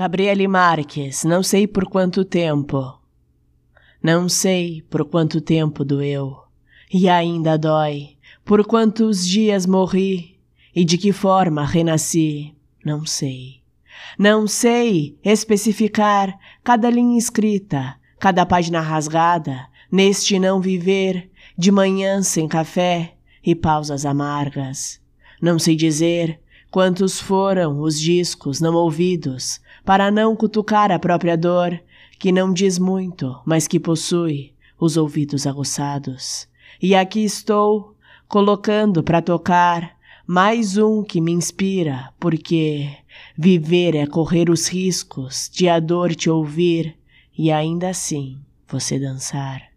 Gabriele Marques, não sei por quanto tempo. Não sei por quanto tempo doeu. E ainda dói. Por quantos dias morri. E de que forma renasci. Não sei. Não sei especificar cada linha escrita, cada página rasgada, neste não viver, de manhã sem café e pausas amargas. Não sei dizer quantos foram os discos não ouvidos, para não cutucar a própria dor, que não diz muito, mas que possui os ouvidos aguçados. E aqui estou, colocando para tocar mais um que me inspira, porque viver é correr os riscos de a dor te ouvir e ainda assim você dançar.